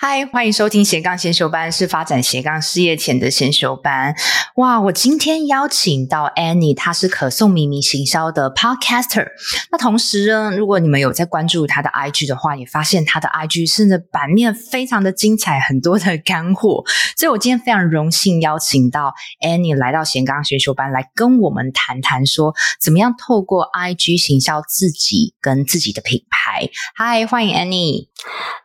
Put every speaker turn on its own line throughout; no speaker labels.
嗨，欢迎收听斜杠先修班，是发展斜杠事业前的先修班。哇，我今天邀请到 Annie，她是可颂咪咪行销的 Podcaster。那同时呢，如果你们有在关注她的 IG 的话，也发现她的 IG 甚至版面非常的精彩，很多的干货。所以我今天非常荣幸邀请到 Annie 来到斜杠先修班，来跟我们谈谈说，怎么样透过 IG 行销自己跟自己的品牌。嗨，欢迎 Annie。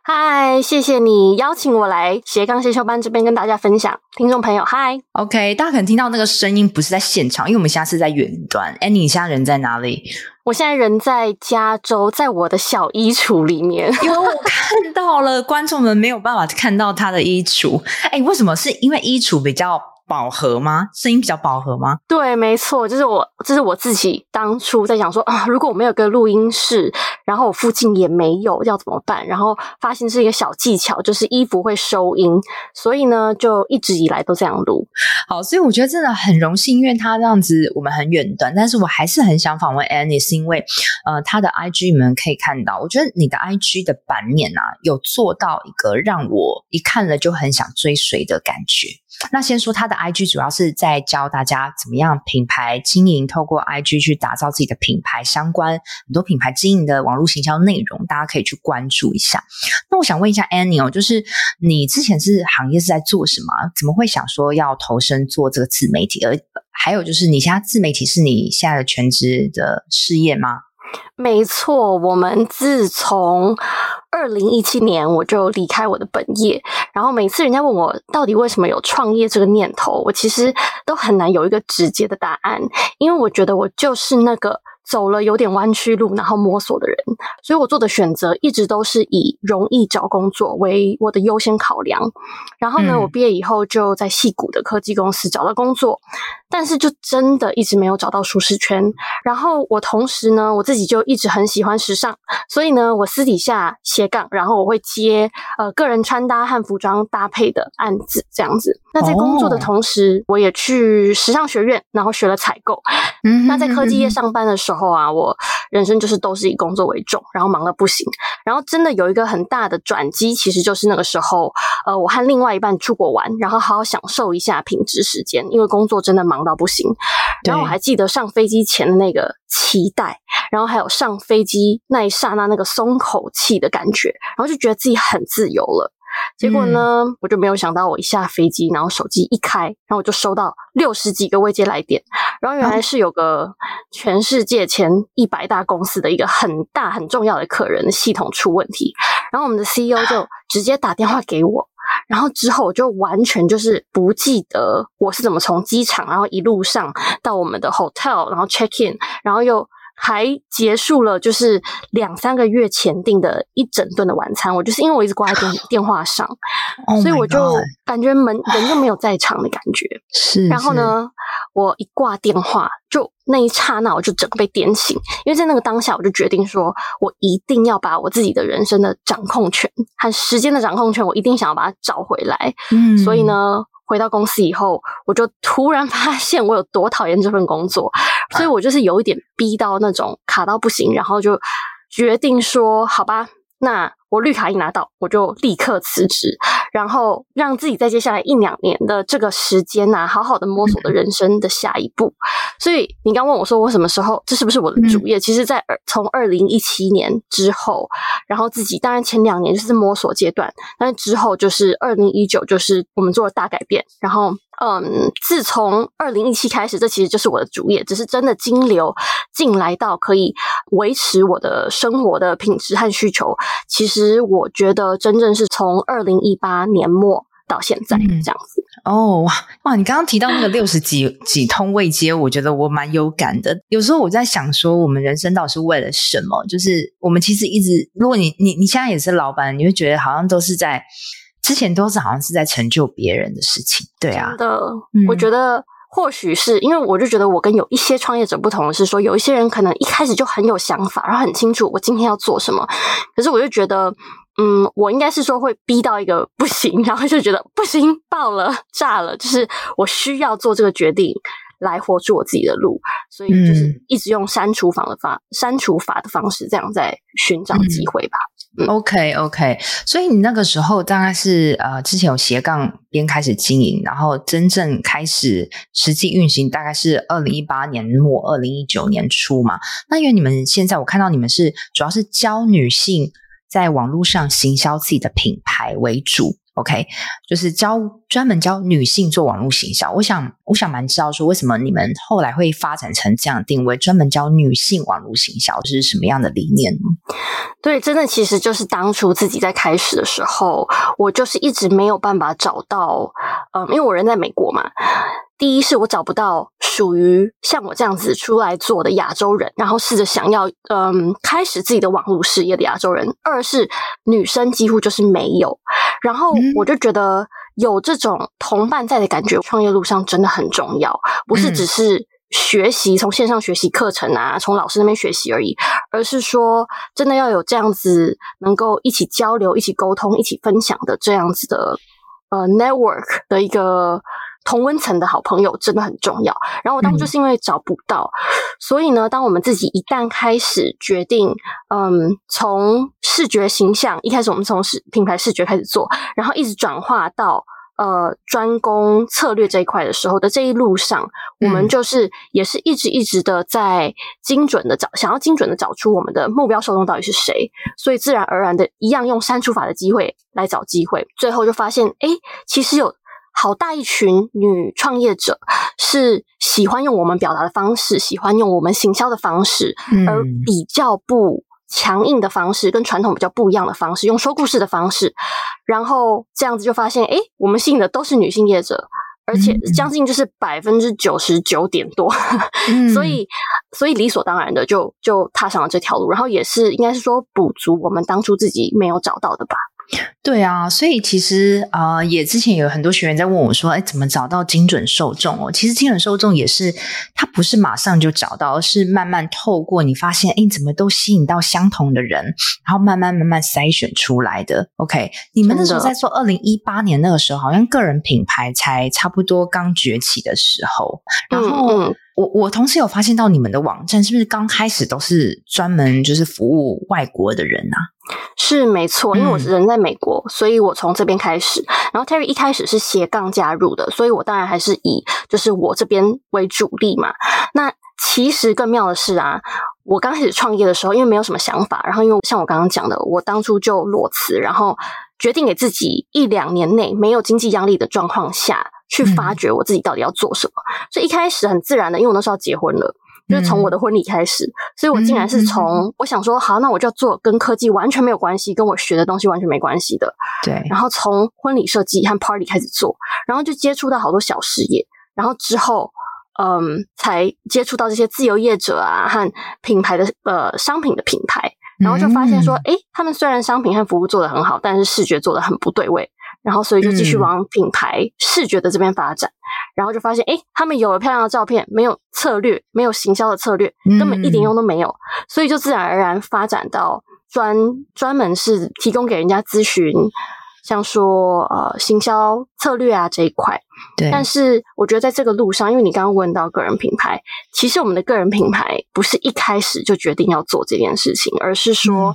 嗨，谢谢你邀请我来斜杠先修班这边跟大家分享。听众朋友，嗨。
OK，大家可能听到那个声音不是在现场，因为我们现在是在远端。Annie，你现在人在哪里？
我现在人在加州，在我的小衣橱里面。
因为我看到了，观众们没有办法看到他的衣橱。哎，为什么？是因为衣橱比较饱和吗？声音比较饱和吗？
对，没错，就是我，这是我自己当初在想说啊，如果我没有个录音室，然后我附近也没有，要怎么办？然后发现是一个小技巧，就是衣服会收音，所以呢，就一直以来都这样录。
好，所以我觉得真的很荣幸，因为他这样子我们很远端，但是我还是很想访问 Annie，是因为呃，他的 IG 你们可以看到，我觉得你的 IG 的版面啊，有做到一个让我一看了就很想追随的感觉。那先说他的 IG，主要是在教大家怎么样品牌经营，透过 IG 去打造自己的品牌，相关很多品牌经营的网络行销内容，大家可以去关注一下。那我想问一下 Annie 哦，就是你之前是行业是在做什么？怎么会想说要投身做这个自媒体？而还有就是，你现在自媒体是你现在的全职的事业吗？
没错，我们自从二零一七年我就离开我的本业，然后每次人家问我到底为什么有创业这个念头，我其实都很难有一个直接的答案，因为我觉得我就是那个。走了有点弯曲路，然后摸索的人，所以我做的选择一直都是以容易找工作为我的优先考量。然后呢，嗯、我毕业以后就在戏谷的科技公司找到工作，但是就真的一直没有找到舒适圈。然后我同时呢，我自己就一直很喜欢时尚，所以呢，我私底下斜杠，然后我会接呃个人穿搭和服装搭配的案子，这样子。那在工作的同时，我也去时尚学院，然后学了采购。嗯，那在科技业上班的时候啊，我人生就是都是以工作为重，然后忙的不行。然后真的有一个很大的转机，其实就是那个时候，呃，我和另外一半出国玩，然后好好享受一下品质时间，因为工作真的忙到不行。然后我还记得上飞机前的那个期待，然后还有上飞机那一刹那那个松口气的感觉，然后就觉得自己很自由了。结果呢，嗯、我就没有想到，我一下飞机，然后手机一开，然后我就收到六十几个未接来电，然后原来是有个全世界前一百大公司的一个很大很重要的客人的系统出问题，然后我们的 CEO 就直接打电话给我，然后之后我就完全就是不记得我是怎么从机场，然后一路上到我们的 hotel，然后 check in，然后又。还结束了，就是两三个月前订的一整顿的晚餐。我就是因为我一直挂在电电话上，oh、所以我就感觉门人就没有在场的感觉。是，然后呢，我一挂电话，就那一刹那，我就整个被点醒。因为在那个当下，我就决定说，我一定要把我自己的人生的掌控权和时间的掌控权，我一定想要把它找回来。嗯，所以呢。回到公司以后，我就突然发现我有多讨厌这份工作，所以我就是有一点逼到那种卡到不行，然后就决定说：“好吧，那。”我绿卡一拿到，我就立刻辞职，然后让自己在接下来一两年的这个时间呐、啊，好好的摸索的人生的下一步。所以你刚问我说我什么时候，这是不是我的主业？其实，在从二零一七年之后，然后自己当然前两年就是摸索阶段，但是之后就是二零一九，就是我们做了大改变，然后。嗯，自从二零一七开始，这其实就是我的主业，只是真的金流进来到可以维持我的生活的品质和需求。其实我觉得真正是从二零一八年末到现在这样子。
嗯、哦哇哇！你刚刚提到那个六十几 几通未接，我觉得我蛮有感的。有时候我在想说，我们人生到底是为了什么？就是我们其实一直，如果你你你现在也是老板，你会觉得好像都是在。之前都是好像是在成就别人的事情，对啊，
真的，嗯、我觉得或许是因为我就觉得我跟有一些创业者不同的是说，有一些人可能一开始就很有想法，然后很清楚我今天要做什么，可是我就觉得嗯，我应该是说会逼到一个不行，然后就觉得不行，爆了，炸了，就是我需要做这个决定。来活出我自己的路，所以就是一直用删除法的方、嗯、删除法的方式，这样在寻找机会吧。
嗯 OK OK，所以你那个时候大概是呃之前有斜杠边开始经营，然后真正开始实际运行，大概是二零一八年末、二零一九年初嘛。那因为你们现在我看到你们是主要是教女性在网络上行销自己的品牌为主。OK，就是教专门教女性做网络行销。我想，我想蛮知道说，为什么你们后来会发展成这样定位，专门教女性网络行销，是什么样的理念呢？
对，真的其实就是当初自己在开始的时候，我就是一直没有办法找到，嗯，因为我人在美国嘛。第一是我找不到属于像我这样子出来做的亚洲人，然后试着想要嗯开始自己的网络事业的亚洲人。二是女生几乎就是没有，然后我就觉得有这种同伴在的感觉，创业路上真的很重要，不是只是学习从线上学习课程啊，从老师那边学习而已，而是说真的要有这样子能够一起交流、一起沟通、一起分享的这样子的呃 network 的一个。同温层的好朋友真的很重要。然后我当时就是因为找不到，嗯、所以呢，当我们自己一旦开始决定，嗯，从视觉形象一开始，我们从视品牌视觉开始做，然后一直转化到呃专攻策略这一块的时候的这一路上，我们就是也是一直一直的在精准的找，想要精准的找出我们的目标受众到底是谁，所以自然而然的一样用删除法的机会来找机会，最后就发现，哎，其实有。好大一群女创业者是喜欢用我们表达的方式，喜欢用我们行销的方式，嗯、而比较不强硬的方式，跟传统比较不一样的方式，用说故事的方式，然后这样子就发现，诶，我们吸引的都是女性业者，而且将近就是百分之九十九点多，嗯、所以所以理所当然的就就踏上了这条路，然后也是应该是说补足我们当初自己没有找到的吧。
对啊，所以其实啊、呃，也之前有很多学员在问我说：“哎，怎么找到精准受众哦？”其实精准受众也是，它不是马上就找到，而是慢慢透过你发现，哎，怎么都吸引到相同的人，然后慢慢慢慢筛选出来的。OK，你们那时候在做二零一八年那个时候，好像个人品牌才差不多刚崛起的时候，然后。嗯嗯我我同时有发现到你们的网站是不是刚开始都是专门就是服务外国的人啊？
是没错，因为我是人在美国，嗯、所以我从这边开始。然后 Terry 一开始是斜杠加入的，所以我当然还是以就是我这边为主力嘛。那其实更妙的是啊，我刚开始创业的时候，因为没有什么想法，然后因为像我刚刚讲的，我当初就裸辞，然后决定给自己一两年内没有经济压力的状况下。去发掘我自己到底要做什么，嗯、所以一开始很自然的，因为我那时候要结婚了，就是从我的婚礼开始，嗯、所以我竟然是从、嗯、我想说，好，那我就要做跟科技完全没有关系，跟我学的东西完全没关系的，
对，
然后从婚礼设计和 party 开始做，然后就接触到好多小事业，然后之后，嗯，才接触到这些自由业者啊和品牌的呃商品的品牌，然后就发现说，诶、嗯、他们虽然商品和服务做得很好，但是视觉做得很不对位。然后，所以就继续往品牌视觉的这边发展，嗯、然后就发现，诶，他们有了漂亮的照片，没有策略，没有行销的策略，根本一点用都没有，嗯、所以就自然而然发展到专专门是提供给人家咨询，像说呃行销策略啊这一块。对。但是我觉得在这个路上，因为你刚刚问到个人品牌，其实我们的个人品牌不是一开始就决定要做这件事情，而是说。嗯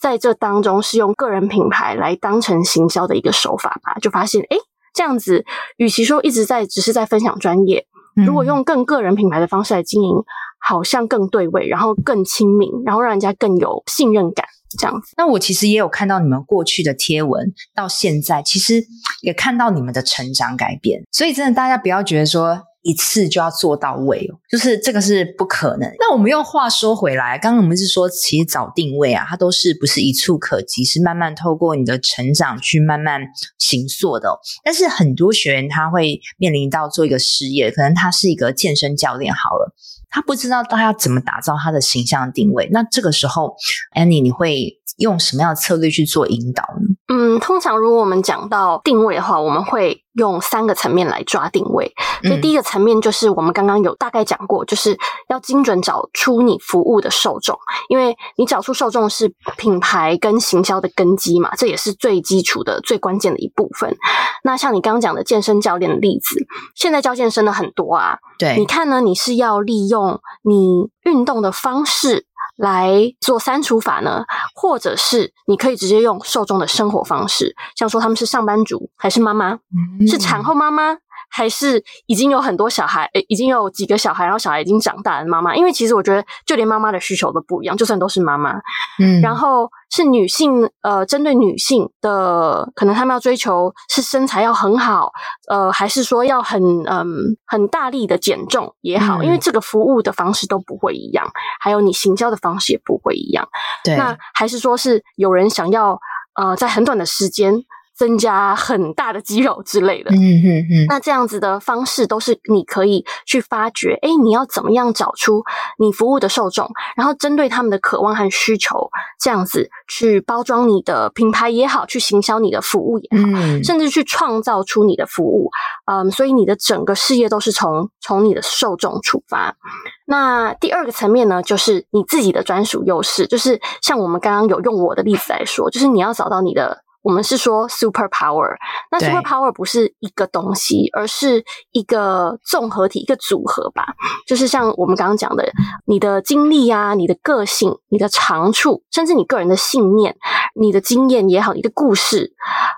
在这当中是用个人品牌来当成行销的一个手法吧，就发现诶，这样子，与其说一直在只是在分享专业，如果用更个人品牌的方式来经营，好像更对位，然后更亲民，然后让人家更有信任感，这样子。
那我其实也有看到你们过去的贴文，到现在其实也看到你们的成长改变，所以真的大家不要觉得说。一次就要做到位哦，就是这个是不可能。那我们用话说回来，刚刚我们是说，其实找定位啊，它都是不是一触可及，是慢慢透过你的成长去慢慢形塑的。但是很多学员他会面临到做一个失业，可能他是一个健身教练好了，他不知道他要怎么打造他的形象定位。那这个时候，Annie，你会用什么样的策略去做引导呢？
嗯，通常如果我们讲到定位的话，我们会用三个层面来抓定位。所以第一个层面就是我们刚刚有大概讲过，就是要精准找出你服务的受众，因为你找出受众是品牌跟行销的根基嘛，这也是最基础的、最关键的一部分。那像你刚刚讲的健身教练的例子，现在教健身的很多啊，
对，
你看呢，你是要利用你运动的方式。来做删除法呢，或者是你可以直接用受众的生活方式，像说他们是上班族还是妈妈，嗯、是产后妈妈。还是已经有很多小孩，诶，已经有几个小孩，然后小孩已经长大的妈妈。因为其实我觉得，就连妈妈的需求都不一样，就算都是妈妈，嗯，然后是女性，呃，针对女性的，可能他们要追求是身材要很好，呃，还是说要很，嗯、呃，很大力的减重也好，嗯，因为这个服务的方式都不会一样，还有你行销的方式也不会一样。
对，
那还是说是有人想要，呃，在很短的时间。增加很大的肌肉之类的，嗯嗯嗯，那这样子的方式都是你可以去发掘，哎，你要怎么样找出你服务的受众，然后针对他们的渴望和需求，这样子去包装你的品牌也好，去行销你的服务也好，嗯，甚至去创造出你的服务，嗯，所以你的整个事业都是从从你的受众出发。那第二个层面呢，就是你自己的专属优势，就是像我们刚刚有用我的例子来说，就是你要找到你的。我们是说 super power，那 super power 不是一个东西，而是一个综合体，一个组合吧。就是像我们刚刚讲的，你的经历啊，你的个性，你的长处，甚至你个人的信念，你的经验也好，你的故事，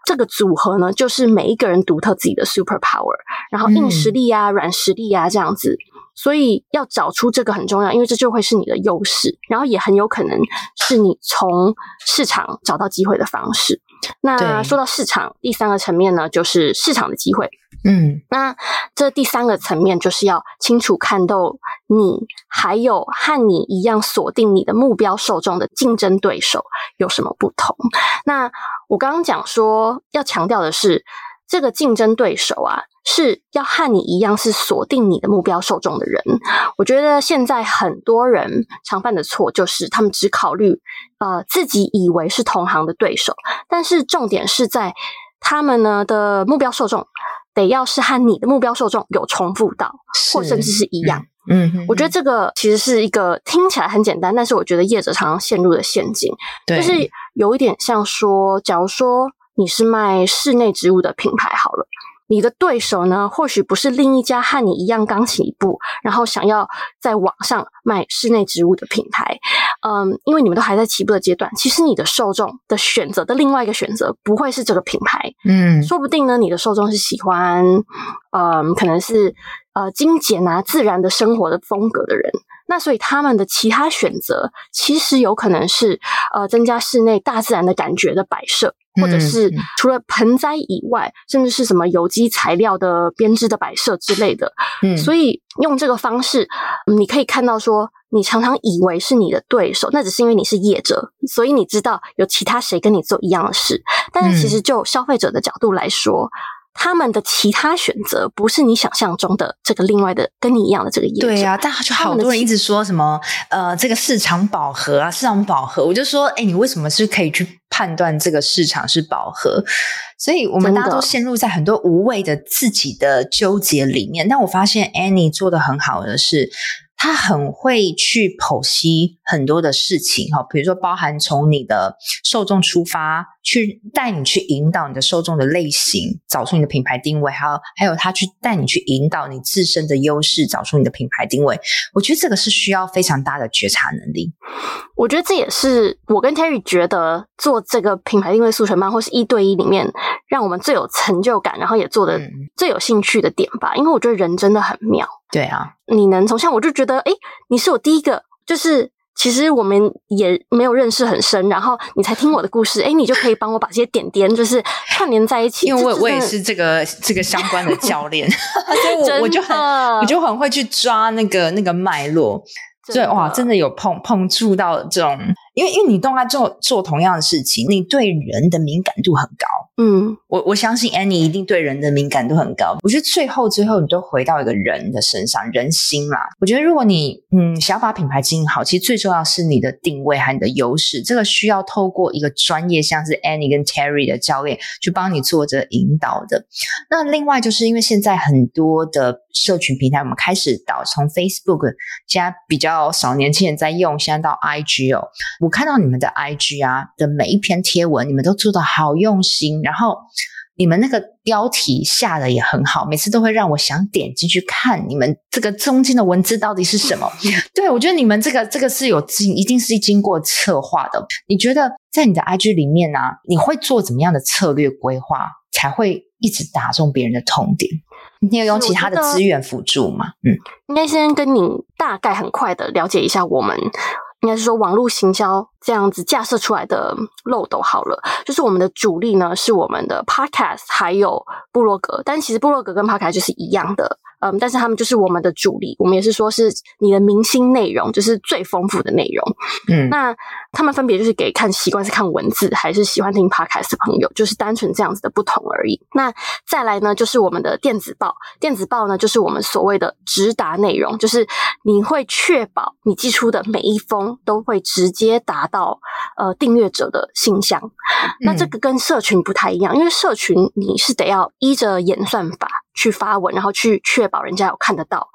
这个组合呢，就是每一个人独特自己的 super power。然后硬实力啊，嗯、软实力啊，这样子。所以要找出这个很重要，因为这就会是你的优势，然后也很有可能是你从市场找到机会的方式。那说到市场，第三个层面呢，就是市场的机会。嗯，那这第三个层面就是要清楚看到你还有和你一样锁定你的目标受众的竞争对手有什么不同。那我刚刚讲说要强调的是，这个竞争对手啊，是要和你一样是锁定你的目标受众的人。我觉得现在很多人常犯的错就是他们只考虑呃自己以为是同行的对手，但是重点是在他们呢的目标受众得要是和你的目标受众有重复到，或甚至是一样。嗯，嗯，我觉得这个其实是一个听起来很简单，但是我觉得业者常常陷入的陷阱，就是有一点像说，假如说你是卖室内植物的品牌好了。你的对手呢，或许不是另一家和你一样刚起步，然后想要在网上卖室内植物的品牌，嗯，因为你们都还在起步的阶段。其实你的受众的选择的另外一个选择不会是这个品牌，嗯，说不定呢，你的受众是喜欢，嗯，可能是呃精简啊、自然的生活的风格的人。那所以他们的其他选择，其实有可能是呃增加室内大自然的感觉的摆设。或者是除了盆栽以外，嗯、甚至是什么有机材料的编织的摆设之类的。嗯，所以用这个方式，你可以看到说，你常常以为是你的对手，那只是因为你是业者，所以你知道有其他谁跟你做一样的事。但是其实就消费者的角度来说，嗯他们的其他选择不是你想象中的这个另外的跟你一样的这个业者。对
啊，但就好多人一直说什么呃，这个市场饱和啊，市场饱和。我就说，哎，你为什么是可以去判断这个市场是饱和？所以我们大家都陷入在很多无谓的自己的纠结里面。但我发现 Annie 做得很好的是。他很会去剖析很多的事情，哈，比如说包含从你的受众出发，去带你去引导你的受众的类型，找出你的品牌定位，还有还有他去带你去引导你自身的优势，找出你的品牌定位。我觉得这个是需要非常大的觉察能力。
我觉得这也是我跟 Terry 觉得做这个品牌定位速成班或是一对一里面，让我们最有成就感，然后也做的最有兴趣的点吧。因为我觉得人真的很妙。
对啊，
你能从像我就觉得，诶，你是我第一个，就是其实我们也没有认识很深，然后你才听我的故事，哎，你就可以帮我把这些点点就是串联在一起。
因为我我也是这个这个相关的教练，所以我我就很我就很会去抓那个那个脉络。对，哇，真的有碰碰触到这种，因为因为你都在做做同样的事情，你对人的敏感度很高，
嗯，
我我相信 Annie 一定对人的敏感度很高。我觉得最后最后你都回到一个人的身上，人心啦。我觉得如果你嗯想要把品牌经营好，其实最重要是你的定位和你的优势。这个需要透过一个专业，像是 Annie 跟 Terry 的教练去帮你做着引导的。那另外就是因为现在很多的社群平台，我们开始导从 Facebook，现在比较少年轻人在用，现在到 IG 哦。我看到你们的 IG 啊的每一篇贴文，你们都做的好用心，然后你们那个标题下的也很好，每次都会让我想点进去看你们这个中间的文字到底是什么。对，我觉得你们这个这个是有经，一定是经过策划的。你觉得在你的 IG 里面呢、啊，你会做怎么样的策略规划，才会一直打中别人的痛点？你有用其他的资源辅助吗？嗯，
应该先跟你大概很快的了解一下我们。应该是说网络行销这样子架设出来的漏斗好了，就是我们的主力呢是我们的 Podcast 还有部落格，但其实部落格跟 Podcast 就是一样的。嗯，但是他们就是我们的主力，我们也是说是你的明星内容，就是最丰富的内容。嗯，那他们分别就是给看习惯是看文字还是喜欢听 podcast 的朋友，就是单纯这样子的不同而已。那再来呢，就是我们的电子报，电子报呢就是我们所谓的直达内容，就是你会确保你寄出的每一封都会直接达到呃订阅者的信箱。那这个跟社群不太一样，因为社群你是得要依着演算法。去发文，然后去确保人家有看得到，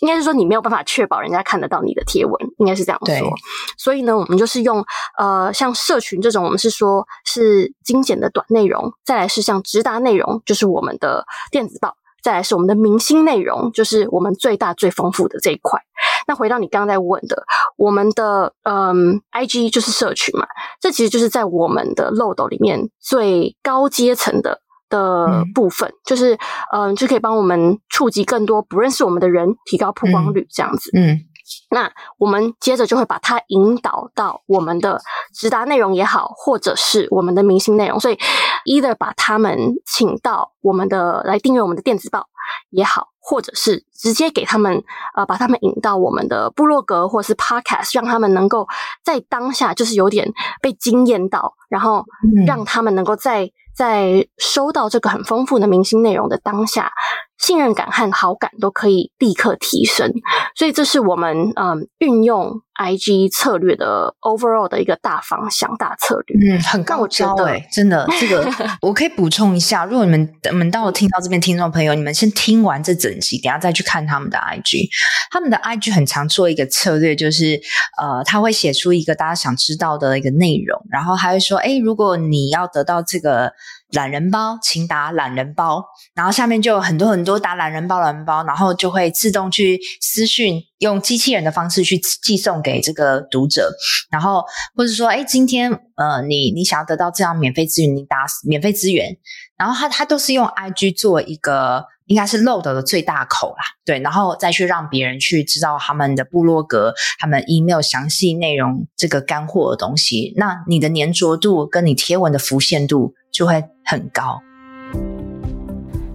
应该是说你没有办法确保人家看得到你的贴文，应该是这样说。所以呢，我们就是用呃，像社群这种，我们是说是精简的短内容；再来是像直达内容，就是我们的电子报；再来是我们的明星内容，就是我们最大最丰富的这一块。那回到你刚刚在问的，我们的嗯，IG 就是社群嘛，这其实就是在我们的漏斗里面最高阶层的。的部分，嗯、就是，嗯、呃，就可以帮我们触及更多不认识我们的人，提高曝光率，这样子。嗯，嗯，那我们接着就会把它引导到我们的直达内容也好，或者是我们的明星内容，所以 either 把他们请到我们的来订阅我们的电子报也好，或者是直接给他们，呃，把他们引到我们的部落格或者是 podcast，让他们能够在当下就是有点被惊艳到，然后让他们能够在。在收到这个很丰富的明星内容的当下，信任感和好感都可以立刻提升，所以这是我们嗯运用 IG 策略的 overall 的一个大方向、大策略。
嗯，很高招哎、欸，真的，这个我可以补充一下。如果你们你们到听到这边，听众朋友，你们先听完这整集，等下再去看他们的 IG。他们的 IG 很常做一个策略，就是呃，他会写出一个大家想知道的一个内容，然后还会说，哎，如果你要得到这个。懒人包，请打懒人包，然后下面就有很多很多打懒人包、懒人包，然后就会自动去私讯，用机器人的方式去寄送给这个读者，然后或者说，哎，今天呃，你你想要得到这样免费资源，你打免费资源，然后他他都是用 IG 做一个，应该是漏斗的最大口啦，对，然后再去让别人去知道他们的部落格、他们 email 详细内容这个干货的东西，那你的粘着度跟你贴文的浮现度。就会很高。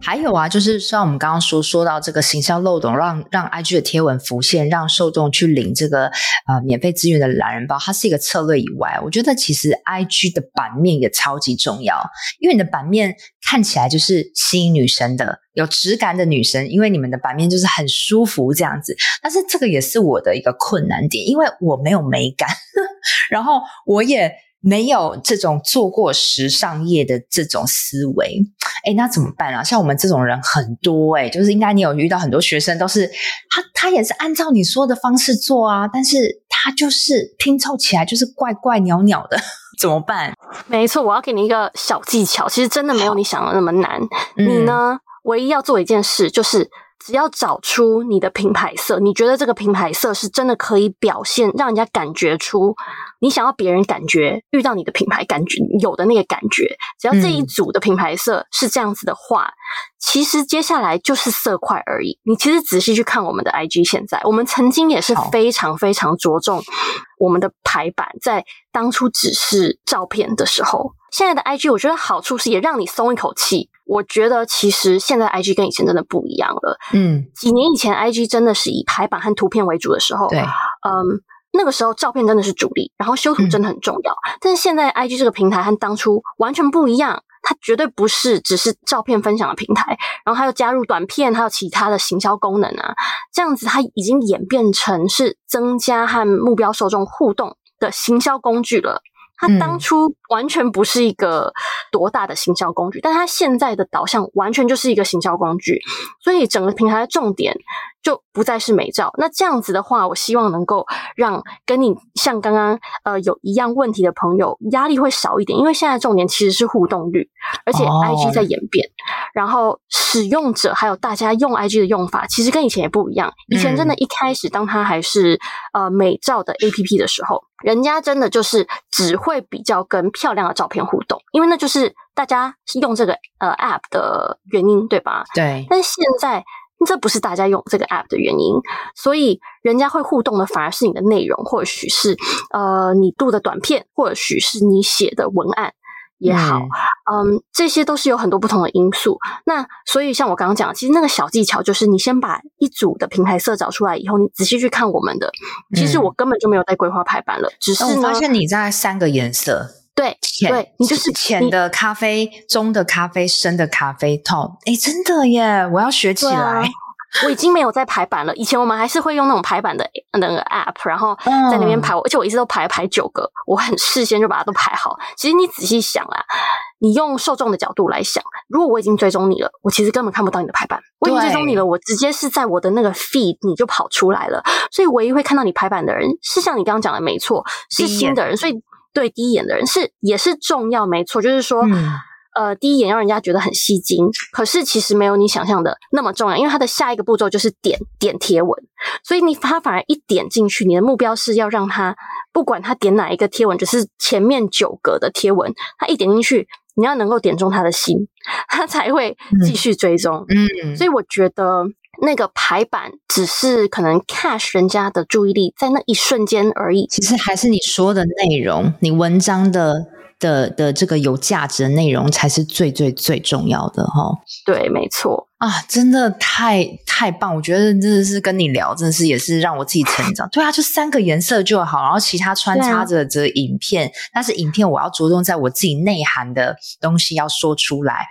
还有啊，就是像我们刚刚说说到这个行销漏洞，让让 IG 的贴文浮现，让受众去领这个呃免费资源的懒人包，它是一个策略以外，我觉得其实 IG 的版面也超级重要，因为你的版面看起来就是吸引女生的，有质感的女生，因为你们的版面就是很舒服这样子。但是这个也是我的一个困难点，因为我没有美感，然后我也。没有这种做过时尚业的这种思维，哎，那怎么办啊？像我们这种人很多哎，就是应该你有遇到很多学生，都是他他也是按照你说的方式做啊，但是他就是拼凑起来就是怪怪鸟鸟的，怎么办？
没错，我要给你一个小技巧，其实真的没有你想的那么难。你呢，唯一要做一件事就是。只要找出你的品牌色，你觉得这个品牌色是真的可以表现，让人家感觉出你想要别人感觉遇到你的品牌感觉有的那个感觉。只要这一组的品牌色是这样子的话，嗯、其实接下来就是色块而已。你其实仔细去看我们的 IG，现在我们曾经也是非常非常着重我们的排版，在当初只是照片的时候。现在的 IG，我觉得好处是也让你松一口气。我觉得其实现在 IG 跟以前真的不一样了。
嗯，
几年以前 IG 真的是以排版和图片为主的时候，
对，
嗯，那个时候照片真的是主力，然后修图真的很重要。嗯，但是现在 IG 这个平台和当初完全不一样，它绝对不是只是照片分享的平台，然后还有加入短片，还有其他的行销功能啊，这样子它已经演变成是增加和目标受众互动的行销工具了。它当初完全不是一个多大的行销工具，嗯、但它现在的导向完全就是一个行销工具，所以整个平台的重点就不再是美照。那这样子的话，我希望能够让跟你像刚刚呃有一样问题的朋友压力会少一点，因为现在重点其实是互动率，而且 IG 在演变，哦、然后使用者还有大家用 IG 的用法，其实跟以前也不一样。以前真的一开始当它还是呃美照的 APP 的时候。人家真的就是只会比较跟漂亮的照片互动，因为那就是大家用这个呃 app 的原因，对吧？
对。
但现在这不是大家用这个 app 的原因，所以人家会互动的反而是你的内容，或许是呃你录的短片，或许是你写的文案。也好，嗯，嗯，这些都是有很多不同的因素。那所以像我刚刚讲，其实那个小技巧就是，你先把一组的平台色找出来以后，你仔细去看我们的。其实我根本就没有在规划排版了，嗯、只是呢，
我发现你在三个颜色，
对，
浅
对，你就是
浅的咖啡、中的咖啡、深的咖啡 tone。哎，真的耶，我要学起来。
我已经没有在排版了。以前我们还是会用那种排版的那个 app，然后在那边排，而且我一直都排排九个，我很事先就把它都排好。其实你仔细想啊，你用受众的角度来想，如果我已经追踪你了，我其实根本看不到你的排版。我已经追踪你了，我直接是在我的那个 feed 你就跑出来了。所以唯一会看到你排版的人，是像你刚刚讲的没错，是新的人。所以对第一眼的人是也是重要，没错，就是说。嗯呃，第一眼让人家觉得很吸睛，可是其实没有你想象的那么重要，因为它的下一个步骤就是点点贴文，所以你他反而一点进去，你的目标是要让他不管他点哪一个贴文，只是前面九格的贴文，他一点进去，你要能够点中他的心，他才会继续追踪。嗯，所以我觉得那个排版只是可能 catch 人家的注意力在那一瞬间而已，
其实还是你说的内容，你文章的。的的这个有价值的内容才是最最最重要的哈。
对，没错
啊，真的太太棒！我觉得真的是跟你聊，真的是也是让我自己成长。对啊，就三个颜色就好，然后其他穿插着这影片，但是影片我要着重在我自己内涵的东西要说出来。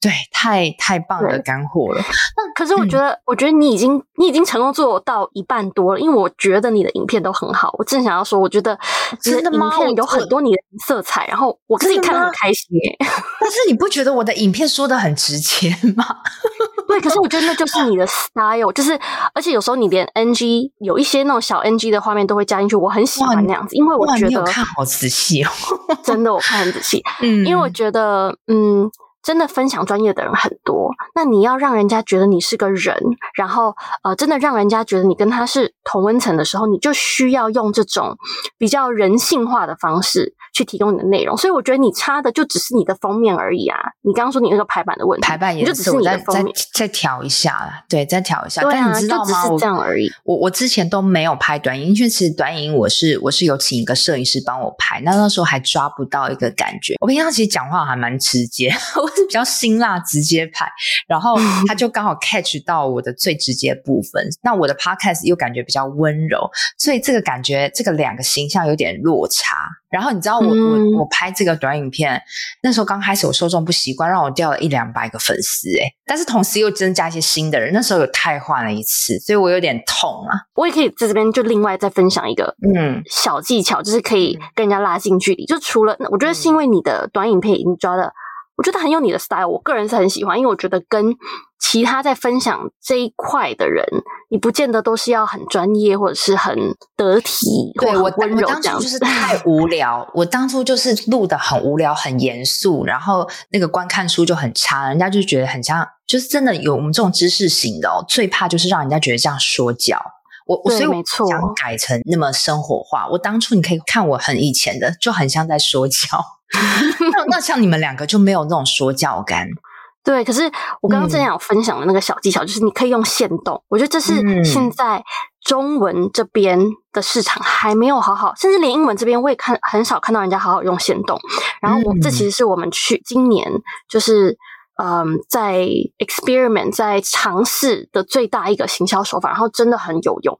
对，太太棒的干货了。
那可是我觉得，嗯、我觉得你已经你已经成功做到一半多了，因为我觉得你的影片都很好。我正想要说，我觉得真的影片有很多你的色彩，然后我自己看得很开心耶。
但是你不觉得我的影片说的很直接吗？
对，可是我觉得那就是你的 style，就是而且有时候你连 NG 有一些那种小 NG 的画面都会加进去，我很喜欢那样子，因为我觉得
你看好仔细哦，
真的我看很仔细，嗯，因为我觉得嗯。真的分享专业的人很多，那你要让人家觉得你是个人，然后呃，真的让人家觉得你跟他是同温层的时候，你就需要用这种比较人性化的方式去提供你的内容。所以我觉得你差的就只是你的封面而已啊！你刚刚说你那个排版的问题，
排版也
就只是你的封面，
再再调一下啦，对，再调一下。
对啊，
但你知道
吗？只是这样而已。
我我之前都没有拍短影，因为其实短影我是我是有请一个摄影师帮我拍，那那时候还抓不到一个感觉。我平常其实讲话还蛮直接，我是比较辛辣直接拍，然后 他就刚好 catch 到我的最直接部分。那我的 podcast 又感觉比较温柔，所以这个感觉这个两个形象有点落差。然后你知道我、嗯、我我拍这个短影片那时候刚开始我受众不习惯，让我掉了一两百个粉丝诶，但是同时又增加一些新的人。那时候有太换了一次，所以我有点痛啊。
我也可以在这边就另外再分享一个嗯小技巧，就是可以跟人家拉近距离。就除了我觉得是因为你的短影片已经抓的。我觉得很有你的 style，我个人是很喜欢，因为我觉得跟其他在分享这一块的人，你不见得都是要很专业或者是很得体，
对，
或温柔这样。
我当初就是太 无聊，我当初就是录的很无聊、很严肃，然后那个观看书就很差，人家就觉得很像，就是真的有我们这种知识型的哦，最怕就是让人家觉得这样说教。我我所以我想改成那么生活化。我当初你可以看我很以前的，就很像在说教。那那像你们两个就没有那种说教感，
对。可是我刚刚正想有分享的那个小技巧，就是你可以用限动。我觉得这是现在中文这边的市场还没有好好，甚至连英文这边我也看很少看到人家好好用限动。然后我这其实是我们去今年就是嗯在 experiment 在尝试的最大一个行销手法，然后真的很有用。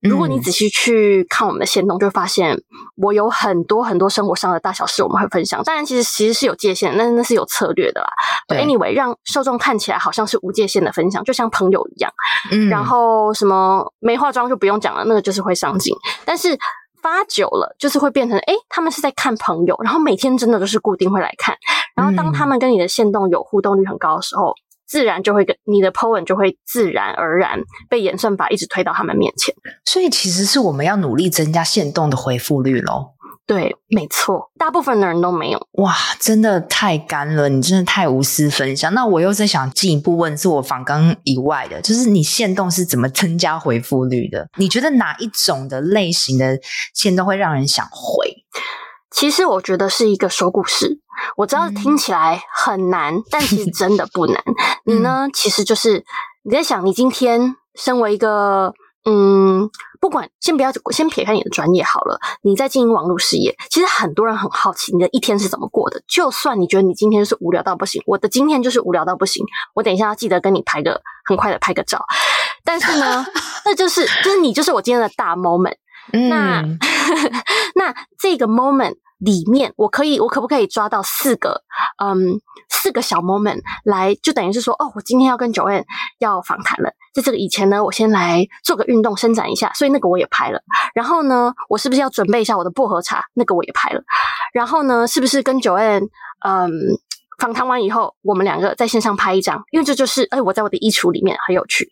如果你仔细去看我们的线动，就会发现我有很多很多生活上的大小事我们会分享。当然，其实其实是有界限，那那是有策略的啦。Anyway，让受众看起来好像是无界限的分享，就像朋友一样。嗯，然后什么没化妆就不用讲了，那个就是会上镜。但是发久了，就是会变成哎，他们是在看朋友，然后每天真的都是固定会来看。然后当他们跟你的线动有互动率很高的时候。自然就会跟你的 po 文就会自然而然被演算法一直推到他们面前，
所以其实是我们要努力增加限动的回复率咯。
对，没错，大部分的人都没有。
哇，真的太干了，你真的太无私分享。那我又在想进一步问，是我访纲以外的，就是你限动是怎么增加回复率的？你觉得哪一种的类型的限动会让人想回？
其实我觉得是一个说故事。我知道听起来很难，嗯、但其实真的不难。你呢，嗯、其实就是你在想，你今天身为一个嗯，不管先不要先撇开你的专业好了，你在经营网络事业，其实很多人很好奇你的一天是怎么过的。就算你觉得你今天是无聊到不行，我的今天就是无聊到不行。我等一下要记得跟你拍个很快的拍个照，但是呢，那就是就是你就是我今天的大 moment。嗯、那 那这个 moment。里面我可以，我可不可以抓到四个，嗯，四个小 moment 来，就等于是说，哦，我今天要跟 joan 要访谈了，在这个以前呢，我先来做个运动伸展一下，所以那个我也拍了。然后呢，我是不是要准备一下我的薄荷茶？那个我也拍了。然后呢，是不是跟 joan 嗯，访谈完以后，我们两个在线上拍一张？因为这就是，哎，我在我的衣橱里面很有趣。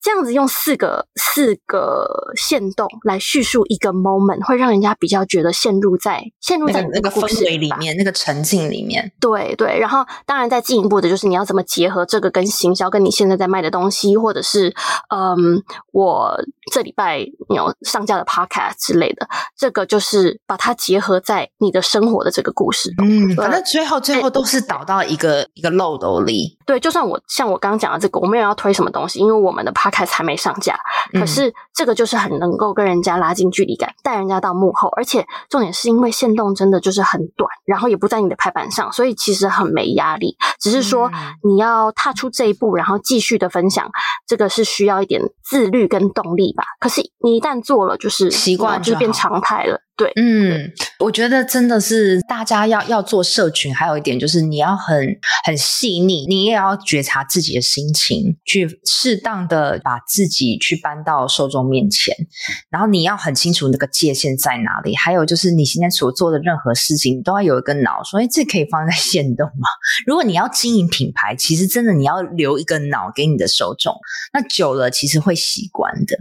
这样子用四个四个线动来叙述一个 moment，会让人家比较觉得陷入在陷入在那个
氛围里面，那个沉浸里面。
对对，然后当然再进一步的就是你要怎么结合这个跟行销，跟你现在在卖的东西，或者是嗯，我这礼拜有上架的 podcast 之类的，这个就是把它结合在你的生活的这个故事。
嗯，反正最后最后都是导到一个一个漏斗里。
对，就算我像我刚刚讲的这个，我没有要推什么东西，因为我们的 podcast 开才没上架，可是这个就是很能够跟人家拉近距离感，带人家到幕后，而且重点是因为线动真的就是很短，然后也不在你的排版上，所以其实很没压力。只是说你要踏出这一步，然后继续的分享，这个是需要一点自律跟动力吧。可是你一旦做了，就是习惯，就变常态了。对，
嗯，我觉得真的是大家要要做社群，还有一点就是你要很很细腻，你也要觉察自己的心情，去适当的把自己去搬到受众面前，然后你要很清楚那个界限在哪里。还有就是你现在所做的任何事情，你都要有一个脑，说，哎，这可以放在线动吗？如果你要经营品牌，其实真的你要留一个脑给你的受众，那久了其实会习惯的。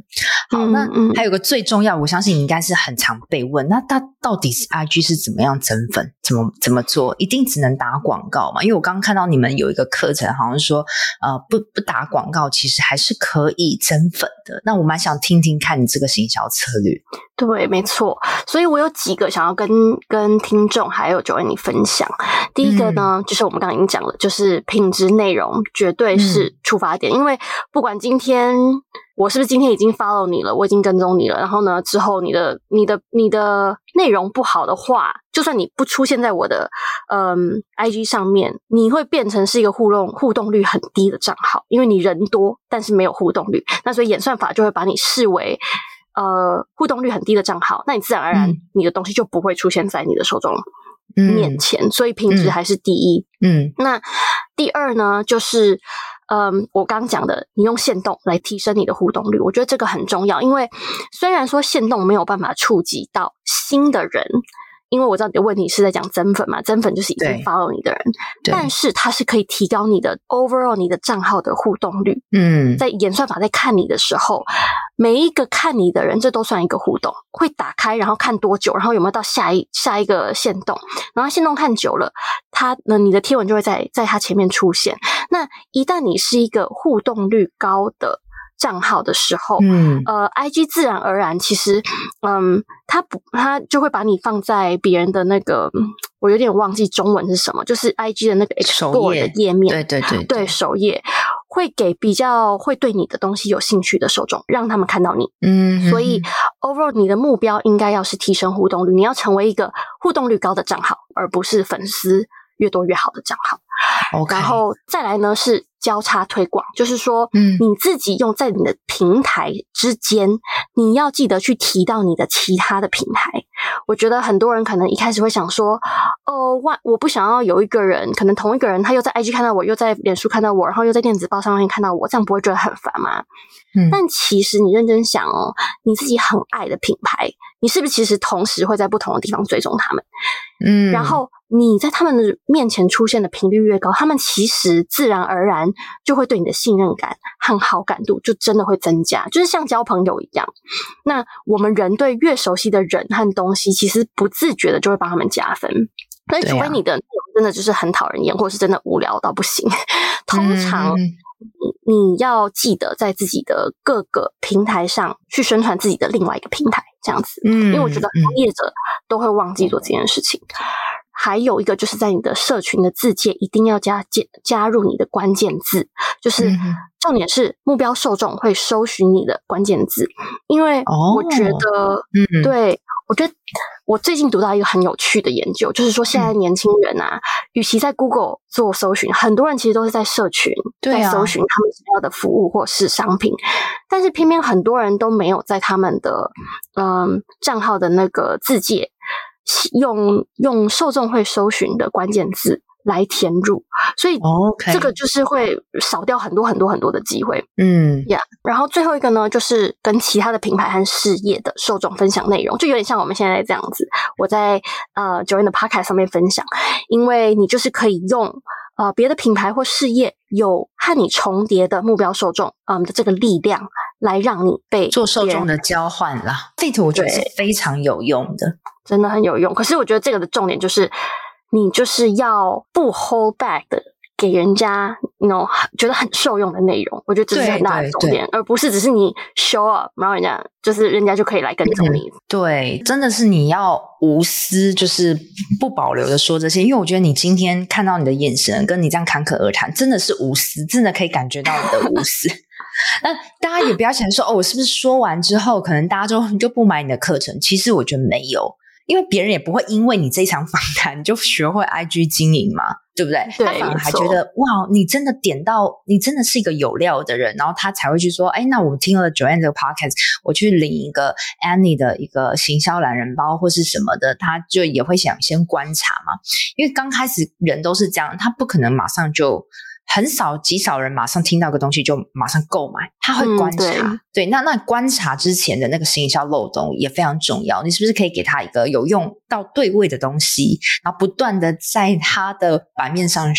好，那还有个最重要，我相信你应该是很常被问。粉，那它到底是 IG 是怎么样增粉？怎么怎么做？一定只能打广告嘛？因为我刚刚看到你们有一个课程，好像说，呃，不不打广告，其实还是可以增粉的。那我蛮想听听看你这个行销策略。
对，没错。所以我有几个想要跟跟听众还有 Joanne 你分享。第一个呢，嗯、就是我们刚刚已经讲了，就是品质内容绝对是出发点，嗯、因为不管今天。我是不是今天已经 follow 你了？我已经跟踪你了。然后呢，之后你的、你的、你的内容不好的话，就算你不出现在我的嗯 IG 上面，你会变成是一个互动互动率很低的账号，因为你人多，但是没有互动率。那所以演算法就会把你视为呃互动率很低的账号，那你自然而然你的东西就不会出现在你的受众面前。嗯、所以品质还是第一。嗯，嗯那第二呢，就是。嗯，我刚讲的，你用线动来提升你的互动率，我觉得这个很重要。因为虽然说线动没有办法触及到新的人，因为我知道你的问题是在讲增粉嘛，增粉就是已经 follow 你的人，但是它是可以提高你的 overall 你的账号的互动率。嗯，在演算法在看你的时候。每一个看你的人，这都算一个互动，会打开，然后看多久，然后有没有到下一下一个线动，然后线动看久了，他呢，你的贴文就会在在他前面出现。那一旦你是一个互动率高的账号的时候，嗯，呃，IG 自然而然，其实，嗯，他不，他就会把你放在别人的那个，我有点忘记中文是什么，就是 IG 的那个 Explore 的页面，
对对对，
对首页。会给比较会对你的东西有兴趣的受众，让他们看到你。嗯所以 overall 你的目标应该要是提升互动率，你要成为一个互动率高的账号，而不是粉丝越多越好的账号。然后再来呢是交叉推广，就是说，嗯，你自己用在你的平台之间，你要记得去提到你的其他的平台。我觉得很多人可能一开始会想说，哦，万，我不想要有一个人，可能同一个人，他又在 IG 看到我，又在脸书看到我，然后又在电子报上面看到我，这样不会觉得很烦吗？嗯，但其实你认真想哦，你自己很爱的品牌，你是不是其实同时会在不同的地方追踪他们？嗯，然后。你在他们的面前出现的频率越高，他们其实自然而然就会对你的信任感和好感度就真的会增加，就是像交朋友一样。那我们人对越熟悉的人和东西，其实不自觉的就会帮他们加分。所以，除非你的内容真的就是很讨人厌，或者是真的无聊到不行，通常你你要记得在自己的各个平台上去宣传自己的另外一个平台，这样子。嗯，因为我觉得从业者都会忘记做这件事情。还有一个就是在你的社群的字界一定要加加加入你的关键字，就是重点是目标受众会搜寻你的关键字，因为我觉得，嗯，对，我觉得我最近读到一个很有趣的研究，就是说现在年轻人啊，与其在 Google 做搜寻，很多人其实都是在社群在搜寻他们想要的服务或是商品，但是偏偏很多人都没有在他们的嗯账号的那个字界。用用受众会搜寻的关键字来填入，所以这个就是会少掉很多很多很多的机会。嗯，呀，然后最后一个呢，就是跟其他的品牌和事业的受众分享内容，就有点像我们现在这样子，我在呃 Joanne 的 Podcast 上面分享，因为你就是可以用。呃，别的品牌或事业有和你重叠的目标受众，嗯的这个力量，来让你被
做受众的交换啦。Fit 我觉得是非常有用的，
真的很有用。可是我觉得这个的重点就是，你就是要不 hold back 的。给人家那种觉得很受用的内容，我觉得这是很大的重点，而不是只是你 show up，然后人家就是人家就可以来跟踪你。
对，真的是你要无私，就是不保留的说这些，因为我觉得你今天看到你的眼神，跟你这样侃侃而谈，真的是无私，真的可以感觉到你的无私。那大家也不要想说哦，我是不是说完之后，可能大家就就不买你的课程？其实我觉得没有。因为别人也不会因为你这一场访谈就学会 IG 经营嘛，对不对？对，他反而还觉得哇，你真的点到，你真的是一个有料的人，然后他才会去说，哎，那我听了 Joanne 这个 Podcast，我去领一个 Annie 的一个行销懒人包或是什么的，他就也会想先观察嘛，因为刚开始人都是这样，他不可能马上就。很少极少人马上听到个东西就马上购买，他会观察。嗯、对，对，那那观察之前的那个行销漏洞也非常重要。你是不是可以给他一个有用到对位的东西，然后不断的在他的版面上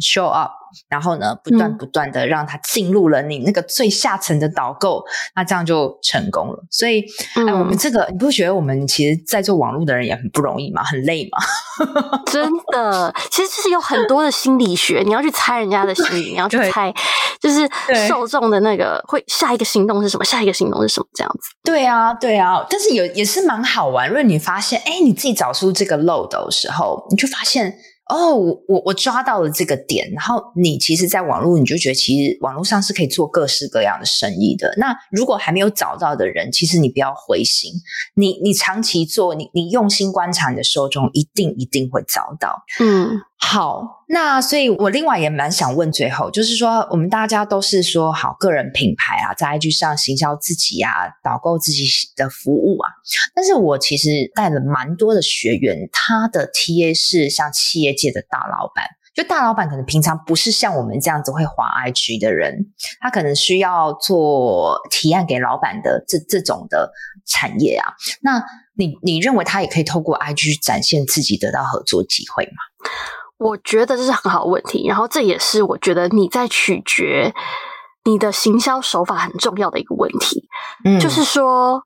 show up，然后呢，不断不断的让它进入了你那个最下层的导购，嗯、那这样就成功了。所以，我们这个你不觉得我们其实，在做网络的人也很不容易吗？很累吗？
真的，其实就是有很多的心理学，你要去猜人家的心理，你要去猜，就是受众的那个会下一个行动是什么，下一个行动是什么，这样子。
对啊，对啊，但是有也是蛮好玩，如果你发现，哎，你自己找出这个漏斗的时候，你就发现。哦，我我我抓到了这个点，然后你其实，在网络你就觉得，其实网络上是可以做各式各样的生意的。那如果还没有找到的人，其实你不要灰心，你你长期做，你你用心观察你的受众，一定一定会找到。
嗯。
好，那所以我另外也蛮想问，最后就是说，我们大家都是说好个人品牌啊，在 IG 上行销自己啊，导购自己的服务啊。但是我其实带了蛮多的学员，他的 TA 是像企业界的大老板，就大老板可能平常不是像我们这样子会滑 IG 的人，他可能需要做提案给老板的这这种的产业啊。那你你认为他也可以透过 IG 展现自己，得到合作机会吗？
我觉得这是很好的问题，然后这也是我觉得你在取决你的行销手法很重要的一个问题。嗯，就是说，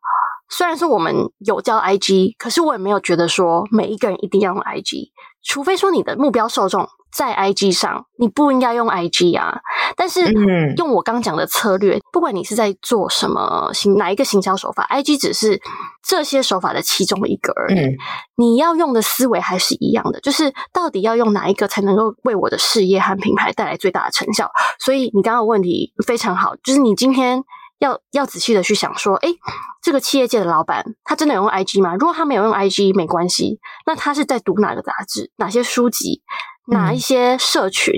虽然说我们有教 IG，可是我也没有觉得说每一个人一定要用 IG，除非说你的目标受众。在 IG 上，你不应该用 IG 啊。但是用我刚讲的策略，嗯、不管你是在做什么行哪一个行销手法，IG 只是这些手法的其中的一个而已。嗯、你要用的思维还是一样的，就是到底要用哪一个才能够为我的事业和品牌带来最大的成效。所以你刚刚的问题非常好，就是你今天要要仔细的去想说，诶，这个企业界的老板他真的有用 IG 吗？如果他没有用 IG，没关系，那他是在读哪个杂志、哪些书籍？哪一些社群，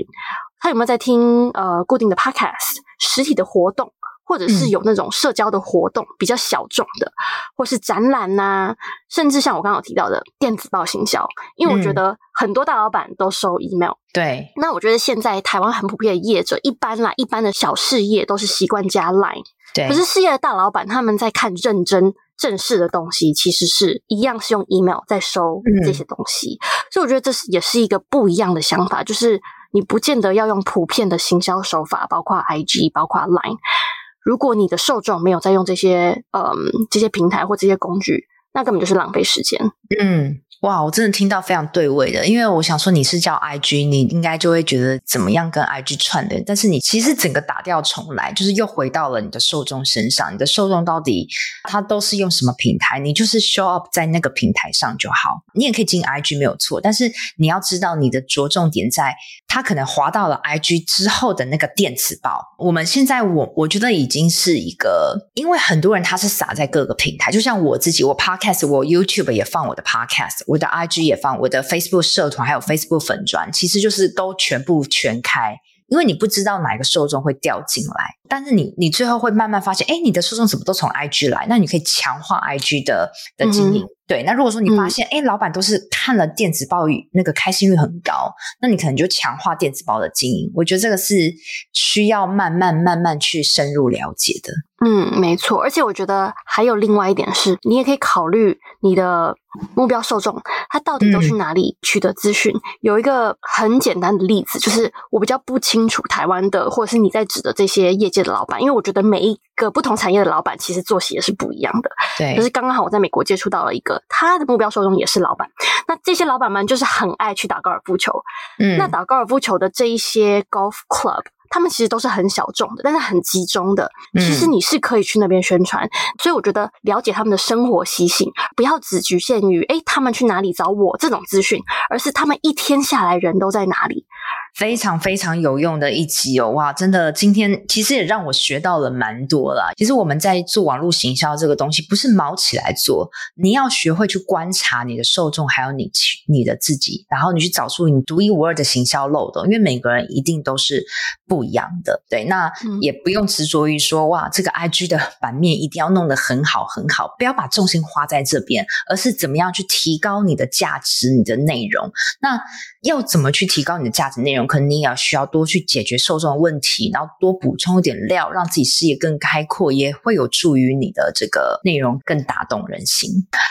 他有没有在听呃固定的 podcast、实体的活动，或者是有那种社交的活动，比较小众的，或是展览呐、啊，甚至像我刚刚有提到的电子报行销，因为我觉得很多大老板都收 email。
对，
那我觉得现在台湾很普遍的业者，一般啦，一般的小事业都是习惯加 line。
对，
可是事业的大老板他们在看认真。正式的东西其实是一样，是用 email 在收这些东西，嗯、所以我觉得这是也是一个不一样的想法，就是你不见得要用普遍的行销手法，包括 IG，包括 Line。如果你的受众没有在用这些，嗯，这些平台或这些工具，那根本就是浪费时间。
嗯。哇，我真的听到非常对味的，因为我想说你是叫 IG，你应该就会觉得怎么样跟 IG 串的，但是你其实整个打掉重来，就是又回到了你的受众身上，你的受众到底他都是用什么平台，你就是 show up 在那个平台上就好。你也可以进 IG 没有错，但是你要知道你的着重点在他可能滑到了 IG 之后的那个电磁报。我们现在我我觉得已经是一个，因为很多人他是撒在各个平台，就像我自己，我 Podcast，我 YouTube 也放我的 Podcast。我的 IG 也放，我的 Facebook 社团还有 Facebook 粉砖，其实就是都全部全开，因为你不知道哪个受众会掉进来，但是你你最后会慢慢发现，哎，你的受众怎么都从 IG 来？那你可以强化 IG 的的经营。对，那如果说你发现，哎、嗯，老板都是看了电子报，那个开心率很高，那你可能就强化电子报的经营。我觉得这个是需要慢慢慢慢去深入了解的。
嗯，没错。而且我觉得还有另外一点是，你也可以考虑你的目标受众，他到底都去哪里取得资讯。嗯、有一个很简单的例子，就是我比较不清楚台湾的，或者是你在指的这些业界的老板，因为我觉得每一个不同产业的老板其实作息也是不一样的。
对，
就是刚刚好我在美国接触到了一个。他的目标受众也是老板，那这些老板们就是很爱去打高尔夫球。嗯，那打高尔夫球的这一些 golf club。他们其实都是很小众的，但是很集中的。其实你是可以去那边宣传，嗯、所以我觉得了解他们的生活习性，不要只局限于诶他们去哪里找我这种资讯，而是他们一天下来人都在哪里。
非常非常有用的一集哦！哇，真的，今天其实也让我学到了蛮多了。其实我们在做网络行销这个东西，不是毛起来做，你要学会去观察你的受众，还有你你的自己，然后你去找出你独一无二的行销漏洞，因为每个人一定都是不一样的。对，那也不用执着于说哇，这个 IG 的版面一定要弄得很好很好，不要把重心花在这边，而是怎么样去提高你的价值、你的内容。那要怎么去提高你的价值内容？可能你也要需要多去解决受众的问题，然后多补充一点料，让自己视野更开阔，也会有助于你的这个内容更打动人心。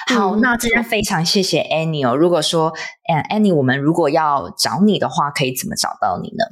好，嗯、那今天非常谢谢 Annie 哦。如果说
And Annie，我们如果要找你的话，可以怎么找到你呢？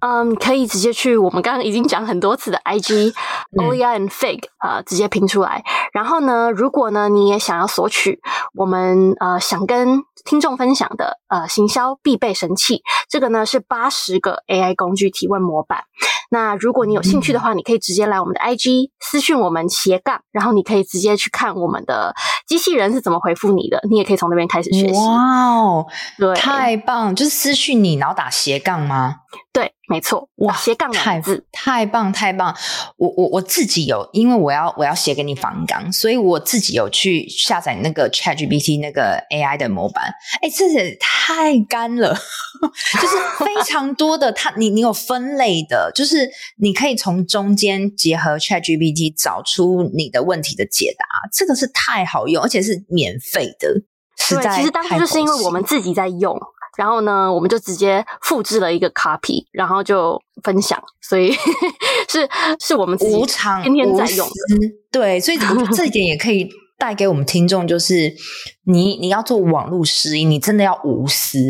嗯，可以直接去我们刚刚已经讲很多次的 IG Olia and Fig 啊、呃，直接拼出来。然后呢，如果呢你也想要索取我们呃想跟听众分享的呃行销必备神器，这个呢是八十个 AI 工具提问模板。那如果你有兴趣的话，你可以直接来我们的 IG 私讯我们斜杠，然后你可以直接去看我们的机器人是怎么回复你的，你也可以从那边开始学习。
哇哦，对，太棒！就是私讯你，然后打斜杠吗？
对，没错。哇，斜杠两字，
太棒太棒！我我我自己有，因为我要我要写给你访纲，所以我自己有去下载那个 ChatGPT 那个 AI 的模板。哎，这也太干了，就是非常多的它，你你有分类的，就是你可以从中间结合 ChatGPT 找出你的问题的解答，这个是太好用，而且是免费的。实在，
其实当初就是因为我们自己在用。然后呢，我们就直接复制了一个 copy，然后就分享，所以 是是我们自己
无偿
天天在用的。
对，所以这一点也可以带给我们听众，就是你你要做网络试音，你真的要无私。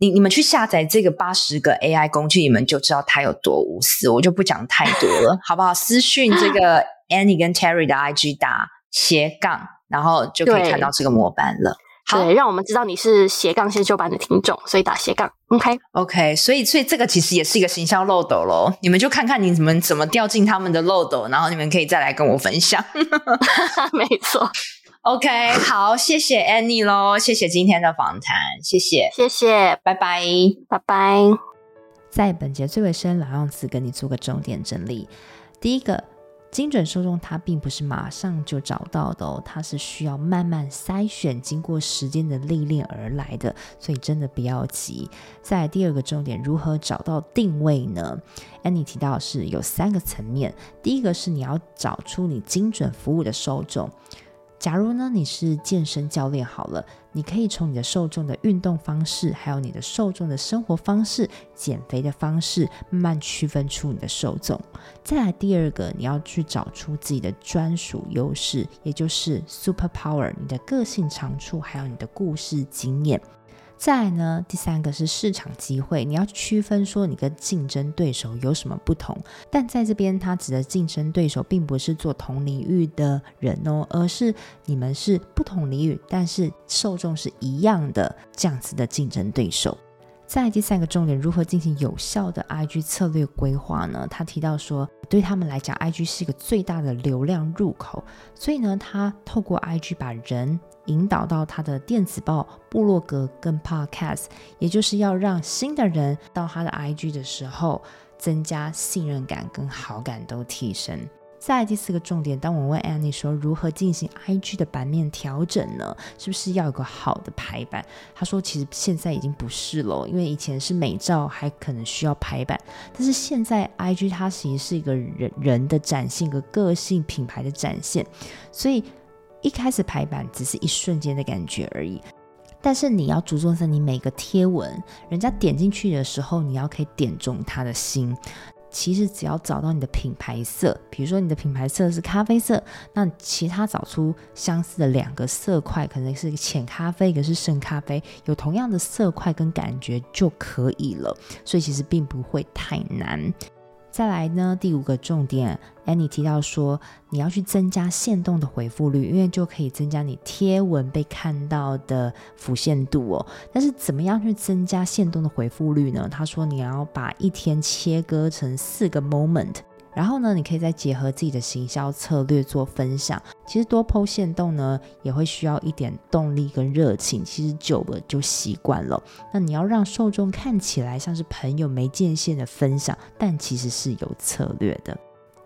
你你们去下载这个八十个 AI 工具，你们就知道它有多无私。我就不讲太多了，好不好？私讯这个 Annie 跟 Terry 的 IG 打斜杠，然后就可以看到这个模板了。
好，对，让我们知道你是斜杠先修班的听众，所以打斜杠，OK
OK，所以所以这个其实也是一个行销漏斗喽，你们就看看你们怎么掉进他们的漏斗，然后你们可以再来跟我分享。
没错
，OK，好，谢谢 Annie 喽，谢谢今天的访谈，谢谢，
谢谢，
拜拜，
拜拜。
在本节最尾声，老样子跟你做个重点整理，第一个。精准受众，它并不是马上就找到的哦，它是需要慢慢筛选，经过时间的历练而来的，所以真的不要急。在第二个重点，如何找到定位呢安妮提到是有三个层面，第一个是你要找出你精准服务的受众。假如呢，你是健身教练好了，你可以从你的受众的运动方式，还有你的受众的生活方式、减肥的方式，慢慢区分出你的受众。再来第二个，你要去找出自己的专属优势，也就是 super power，你的个性长处，还有你的故事经验。再呢，第三个是市场机会，你要区分说你跟竞争对手有什么不同。但在这边，他指的竞争对手并不是做同领域的人哦，而是你们是不同领域，但是受众是一样的这样子的竞争对手。再来第三个重点，如何进行有效的 IG 策略规划呢？他提到说，对他们来讲，IG 是一个最大的流量入口，所以呢，他透过 IG 把人引导到他的电子报、部落格跟 Podcast，也就是要让新的人到他的 IG 的时候，增加信任感跟好感都提升。再第四个重点，当我问 Annie 说如何进行 IG 的版面调整呢？是不是要有个好的排版？他说其实现在已经不是了，因为以前是美照还可能需要排版，但是现在 IG 它其实是一个人人的展现，一个个性品牌的展现，所以一开始排版只是一瞬间的感觉而已。但是你要注重在你每个贴文，人家点进去的时候，你要可以点中他的心。其实只要找到你的品牌色，比如说你的品牌色是咖啡色，那其他找出相似的两个色块，可能是浅咖啡，一个是深咖啡，有同样的色块跟感觉就可以了。所以其实并不会太难。再来呢，第五个重点，Annie 提到说，你要去增加限动的回复率，因为就可以增加你贴文被看到的浮现度哦。但是怎么样去增加限动的回复率呢？他说你要把一天切割成四个 moment。然后呢，你可以再结合自己的行销策略做分享。其实多 po 限动呢，也会需要一点动力跟热情。其实久了就习惯了。那你要让受众看起来像是朋友没界限的分享，但其实是有策略的。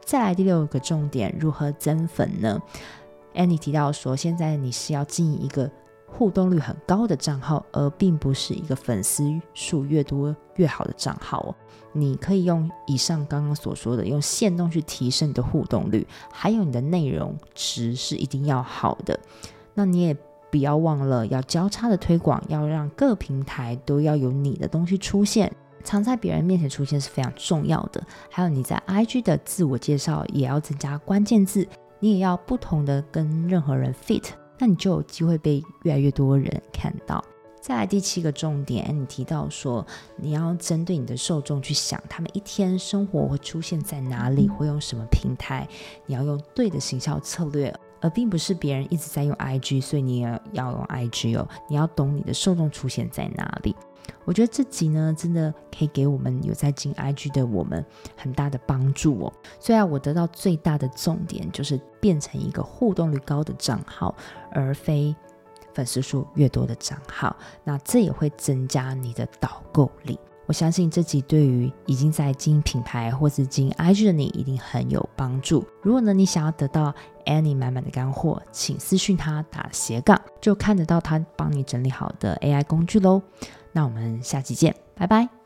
再来第六个重点，如何增粉呢？Annie 提到说，现在你是要经营一个互动率很高的账号，而并不是一个粉丝数越多越好的账号哦。你可以用以上刚刚所说的，用限动去提升你的互动率，还有你的内容值是一定要好的。那你也不要忘了要交叉的推广，要让各平台都要有你的东西出现，常在别人面前出现是非常重要的。还有你在 IG 的自我介绍也要增加关键字，你也要不同的跟任何人 fit，那你就有机会被越来越多人看到。再来第七个重点，你提到说你要针对你的受众去想，他们一天生活会出现在哪里，会用什么平台，你要用对的行销策略，而并不是别人一直在用 IG，所以你也要用 IG 哦。你要懂你的受众出现在哪里。我觉得这集呢，真的可以给我们有在进 IG 的我们很大的帮助哦。虽然我得到最大的重点就是变成一个互动率高的账号，而非。粉丝数越多的账号，那这也会增加你的导购力。我相信这集对于已经在经营品牌或是经营 IG 的你一定很有帮助。如果呢，你想要得到 Annie 满满的干货，请私讯他打斜杠，就看得到他帮你整理好的 AI 工具喽。那我们下期见，拜拜。